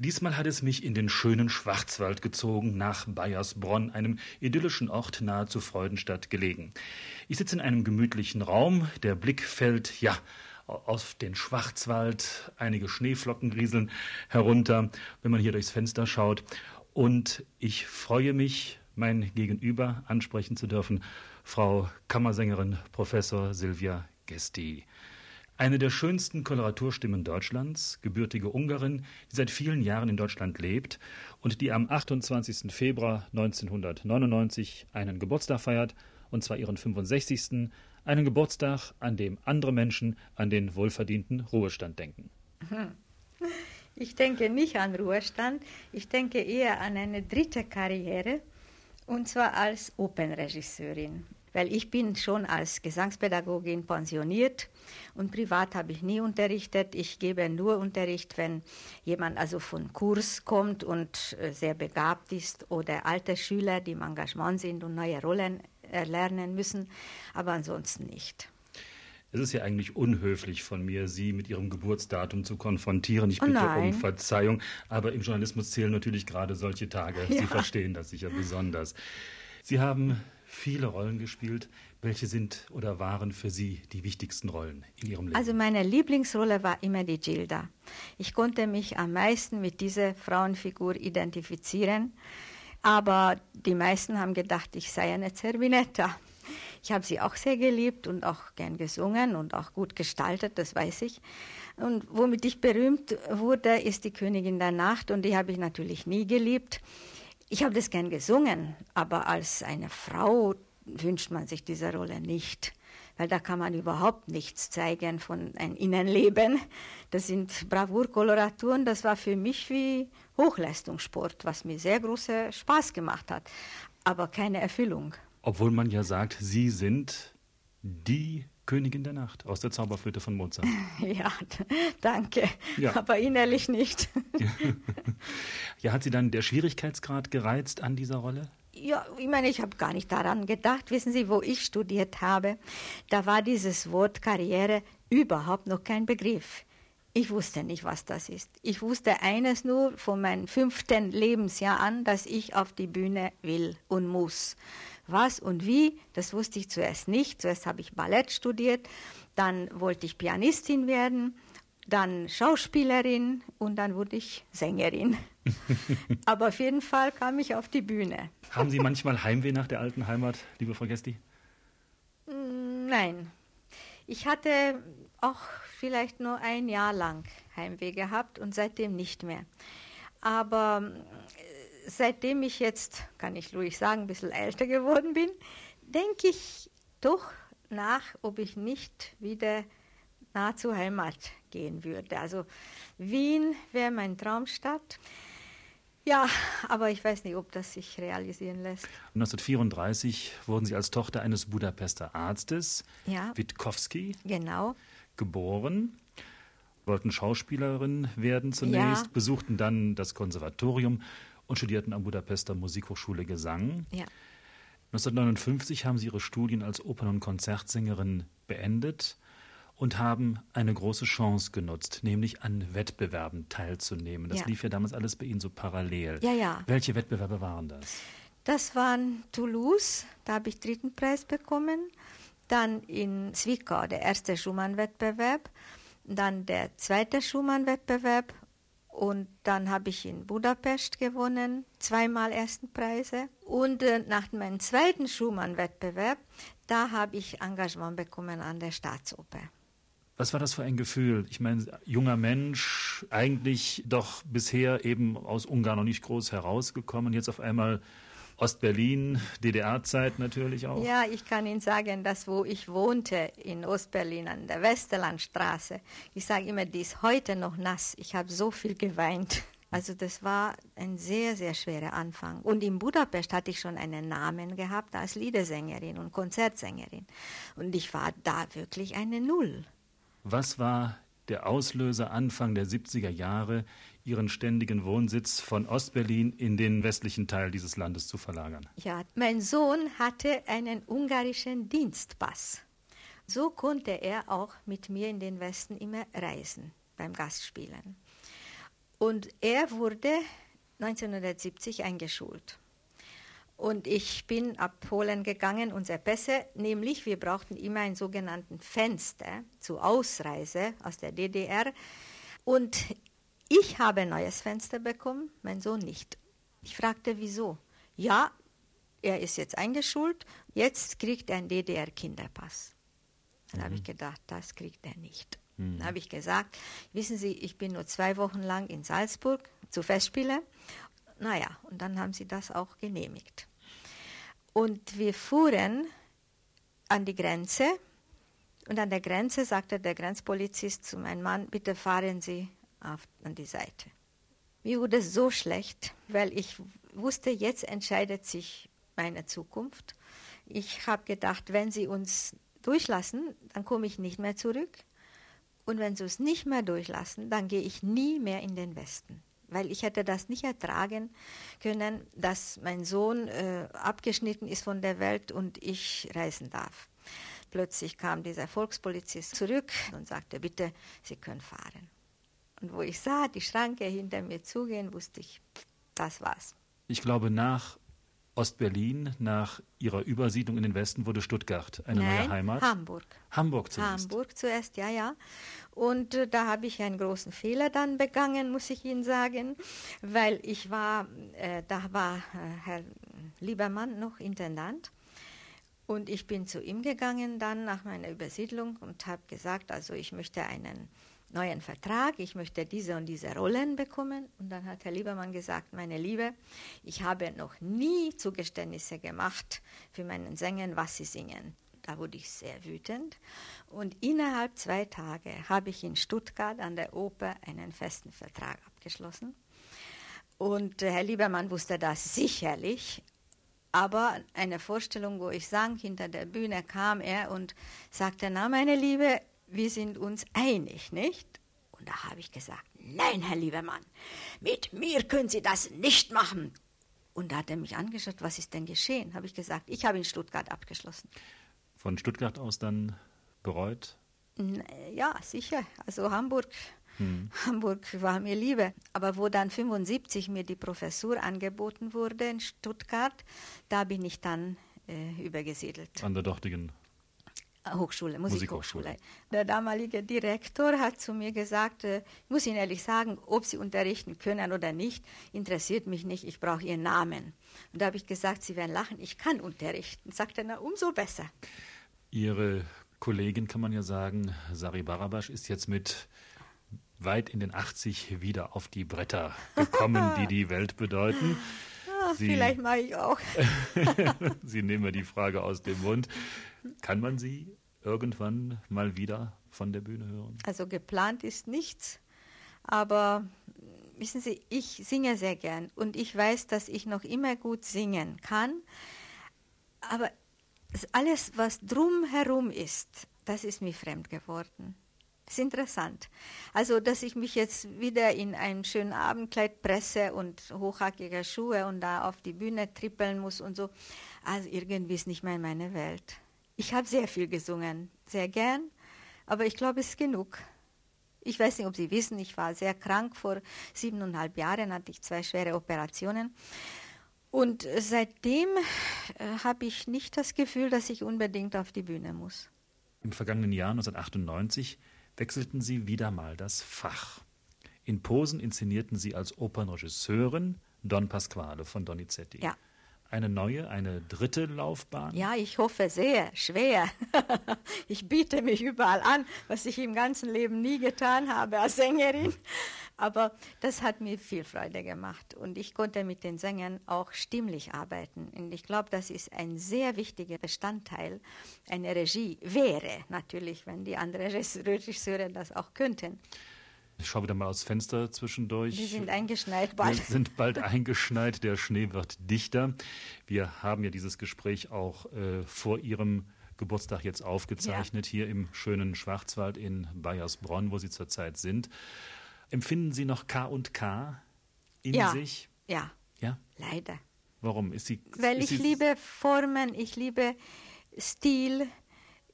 Diesmal hat es mich in den schönen Schwarzwald gezogen, nach Bayersbronn, einem idyllischen Ort nahe zu Freudenstadt gelegen. Ich sitze in einem gemütlichen Raum, der Blick fällt, ja, auf den Schwarzwald, einige Schneeflocken rieseln herunter, wenn man hier durchs Fenster schaut. Und ich freue mich, mein Gegenüber ansprechen zu dürfen, Frau Kammersängerin Professor Silvia Gesti. Eine der schönsten Koloraturstimmen Deutschlands, gebürtige Ungarin, die seit vielen Jahren in Deutschland lebt und die am 28. Februar 1999 einen Geburtstag feiert, und zwar ihren 65. Einen Geburtstag, an dem andere Menschen an den wohlverdienten Ruhestand denken. Ich denke nicht an Ruhestand, ich denke eher an eine dritte Karriere, und zwar als Opernregisseurin weil ich bin schon als Gesangspädagogin pensioniert und privat habe ich nie unterrichtet. Ich gebe nur Unterricht, wenn jemand also von Kurs kommt und äh, sehr begabt ist oder alte Schüler, die im Engagement sind und neue Rollen erlernen müssen, aber ansonsten nicht. Es ist ja eigentlich unhöflich von mir, Sie mit Ihrem Geburtsdatum zu konfrontieren. Ich bitte oh um Verzeihung, aber im Journalismus zählen natürlich gerade solche Tage. Ja. Sie verstehen das sicher besonders. Sie haben viele Rollen gespielt. Welche sind oder waren für Sie die wichtigsten Rollen in Ihrem Leben? Also meine Lieblingsrolle war immer die Gilda. Ich konnte mich am meisten mit dieser Frauenfigur identifizieren, aber die meisten haben gedacht, ich sei eine Zerbinetta. Ich habe sie auch sehr geliebt und auch gern gesungen und auch gut gestaltet, das weiß ich. Und womit ich berühmt wurde, ist die Königin der Nacht und die habe ich natürlich nie geliebt. Ich habe das gern gesungen, aber als eine Frau wünscht man sich diese Rolle nicht, weil da kann man überhaupt nichts zeigen von einem Innenleben. Das sind Bravourkoloraturen, das war für mich wie Hochleistungssport, was mir sehr großen Spaß gemacht hat, aber keine Erfüllung. Obwohl man ja sagt, Sie sind die Königin der Nacht aus der Zauberflöte von Mozart. Ja, danke, ja. aber innerlich nicht. ja, hat Sie dann der Schwierigkeitsgrad gereizt an dieser Rolle? Ja, ich meine, ich habe gar nicht daran gedacht. Wissen Sie, wo ich studiert habe, da war dieses Wort Karriere überhaupt noch kein Begriff. Ich wusste nicht, was das ist. Ich wusste eines nur von meinem fünften Lebensjahr an, dass ich auf die Bühne will und muss. Was und wie, das wusste ich zuerst nicht. Zuerst habe ich Ballett studiert, dann wollte ich Pianistin werden, dann Schauspielerin und dann wurde ich Sängerin. Aber auf jeden Fall kam ich auf die Bühne. Haben Sie manchmal Heimweh nach der alten Heimat, liebe Frau Gesti? Mm, nein. Ich hatte auch vielleicht nur ein Jahr lang Heimweh gehabt und seitdem nicht mehr. Aber seitdem ich jetzt, kann ich ruhig sagen, ein bisschen älter geworden bin, denke ich doch nach, ob ich nicht wieder nah zur Heimat gehen würde. Also Wien wäre mein Traumstadt. Ja, aber ich weiß nicht, ob das sich realisieren lässt. 1934 wurden Sie als Tochter eines Budapester Arztes, ja. Witkowski, genau. geboren wollten Schauspielerin werden zunächst, ja. besuchten dann das Konservatorium und studierten am Budapester Musikhochschule Gesang. Ja. 1959 haben sie ihre Studien als Opern- und Konzertsängerin beendet und haben eine große Chance genutzt, nämlich an Wettbewerben teilzunehmen. Das ja. lief ja damals alles bei Ihnen so parallel. Ja, ja. Welche Wettbewerbe waren das? Das waren Toulouse, da habe ich dritten Preis bekommen. Dann in Zwickau der erste Schumann-Wettbewerb, dann der zweite Schumann-Wettbewerb und dann habe ich in Budapest gewonnen, zweimal ersten Preise. Und äh, nach meinem zweiten Schumann-Wettbewerb, da habe ich Engagement bekommen an der Staatsoper. Was war das für ein Gefühl? Ich meine, junger Mensch, eigentlich doch bisher eben aus Ungarn noch nicht groß herausgekommen, jetzt auf einmal Ostberlin, DDR-Zeit natürlich auch. Ja, ich kann Ihnen sagen, dass wo ich wohnte in Ostberlin an der Westerlandstraße, ich sage immer, die ist heute noch nass. Ich habe so viel geweint. Also das war ein sehr, sehr schwerer Anfang. Und in Budapest hatte ich schon einen Namen gehabt als Liedersängerin und Konzertsängerin. Und ich war da wirklich eine Null. Was war der Auslöser Anfang der 70er Jahre, ihren ständigen Wohnsitz von Ostberlin in den westlichen Teil dieses Landes zu verlagern. Ja, mein Sohn hatte einen ungarischen Dienstpass. So konnte er auch mit mir in den Westen immer reisen beim Gastspielen. Und er wurde 1970 eingeschult. Und ich bin abholen gegangen, unsere Pässe, nämlich wir brauchten immer einen sogenannten Fenster zur Ausreise aus der DDR. Und ich habe ein neues Fenster bekommen, mein Sohn nicht. Ich fragte, wieso? Ja, er ist jetzt eingeschult, jetzt kriegt er einen DDR-Kinderpass. Dann mhm. habe ich gedacht, das kriegt er nicht. Mhm. Dann habe ich gesagt, wissen Sie, ich bin nur zwei Wochen lang in Salzburg zu Festspielen. Naja, und dann haben sie das auch genehmigt. Und wir fuhren an die Grenze und an der Grenze sagte der Grenzpolizist zu meinem Mann, bitte fahren Sie auf, an die Seite. Mir wurde so schlecht, weil ich wusste, jetzt entscheidet sich meine Zukunft. Ich habe gedacht, wenn Sie uns durchlassen, dann komme ich nicht mehr zurück. Und wenn Sie es nicht mehr durchlassen, dann gehe ich nie mehr in den Westen weil ich hätte das nicht ertragen können, dass mein Sohn äh, abgeschnitten ist von der Welt und ich reisen darf. Plötzlich kam dieser Volkspolizist zurück und sagte, bitte, Sie können fahren. Und wo ich sah, die Schranke hinter mir zugehen, wusste ich, das war's. Ich glaube, nach Ostberlin, nach ihrer Übersiedlung in den Westen, wurde Stuttgart eine Nein, neue Heimat? Hamburg. Hamburg zuerst. Hamburg zuerst, ja, ja. Und äh, da habe ich einen großen Fehler dann begangen, muss ich Ihnen sagen, weil ich war, äh, da war äh, Herr Liebermann noch Intendant. Und ich bin zu ihm gegangen dann nach meiner Übersiedlung und habe gesagt, also ich möchte einen neuen Vertrag, ich möchte diese und diese Rollen bekommen. Und dann hat Herr Liebermann gesagt, meine Liebe, ich habe noch nie Zugeständnisse gemacht für meinen Sängern, was sie singen. Da wurde ich sehr wütend. Und innerhalb zwei Tage habe ich in Stuttgart an der Oper einen festen Vertrag abgeschlossen. Und äh, Herr Liebermann wusste das sicherlich. Aber eine Vorstellung, wo ich sang, hinter der Bühne kam er und sagte, na meine Liebe, wir sind uns einig, nicht? Und da habe ich gesagt, nein, Herr Liebermann, mit mir können Sie das nicht machen. Und da hat er mich angeschaut, was ist denn geschehen? Habe ich gesagt, ich habe in Stuttgart abgeschlossen von Stuttgart aus dann bereut? Ja, sicher. Also Hamburg. Hm. Hamburg war mir Liebe. Aber wo dann 75 mir die Professur angeboten wurde in Stuttgart, da bin ich dann äh, übergesiedelt. An der dortigen Hochschule, Musikhochschule. Der damalige Direktor hat zu mir gesagt, äh, ich muss Ihnen ehrlich sagen, ob Sie unterrichten können oder nicht, interessiert mich nicht, ich brauche Ihren Namen. Und da habe ich gesagt, Sie werden lachen, ich kann unterrichten. Sagt er, na, umso besser. Ihre Kollegin, kann man ja sagen, Sari Barabasch, ist jetzt mit weit in den 80 wieder auf die Bretter gekommen, die die Welt bedeuten. Ah, Sie, vielleicht mache ich auch. Sie nehmen mir die Frage aus dem Mund. Kann man Sie irgendwann mal wieder von der Bühne hören? Also geplant ist nichts, aber wissen Sie, ich singe sehr gern und ich weiß, dass ich noch immer gut singen kann, aber alles, was drumherum ist, das ist mir fremd geworden. Das ist interessant. Also, dass ich mich jetzt wieder in ein schönes Abendkleid presse und hochhackige Schuhe und da auf die Bühne trippeln muss und so. Also, irgendwie ist nicht mehr meine Welt. Ich habe sehr viel gesungen, sehr gern, aber ich glaube, es ist genug. Ich weiß nicht, ob Sie wissen, ich war sehr krank. Vor siebeneinhalb Jahren hatte ich zwei schwere Operationen. Und seitdem äh, habe ich nicht das Gefühl, dass ich unbedingt auf die Bühne muss. Im vergangenen Jahr 1998 wechselten Sie wieder mal das Fach. In Posen inszenierten Sie als Opernregisseurin Don Pasquale von Donizetti. Ja. Eine neue, eine dritte Laufbahn? Ja, ich hoffe sehr, schwer. ich biete mich überall an, was ich im ganzen Leben nie getan habe als Sängerin. Aber das hat mir viel Freude gemacht und ich konnte mit den Sängern auch stimmlich arbeiten. Und ich glaube, das ist ein sehr wichtiger Bestandteil einer Regie. Wäre natürlich, wenn die anderen Regisseure das auch könnten. Ich schaue wieder mal aus Fenster zwischendurch. Wir sind eingeschneit bald. Wir sind bald eingeschneit, der Schnee wird dichter. Wir haben ja dieses Gespräch auch äh, vor Ihrem Geburtstag jetzt aufgezeichnet, ja. hier im schönen Schwarzwald in Bayersbronn, wo Sie zurzeit sind. Empfinden Sie noch K und K in ja. sich? Ja. Ja? Leider. Warum? Ist sie, Weil ist ich sie liebe Formen, ich liebe Stil,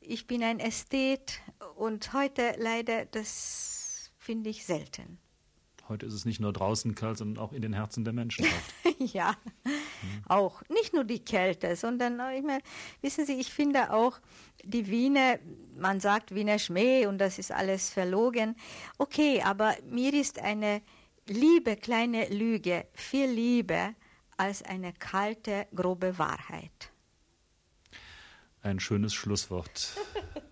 ich bin ein Ästhet und heute leider, das finde ich selten. heute ist es nicht nur draußen kalt, sondern auch in den Herzen der Menschen kalt. ja, hm. auch. Nicht nur die Kälte, sondern, ich meine, wissen Sie, ich finde auch, die Wiener, man sagt Wiener Schmäh und das ist alles verlogen. Okay, aber mir ist eine liebe kleine Lüge viel lieber als eine kalte, grobe Wahrheit. Ein schönes Schlusswort.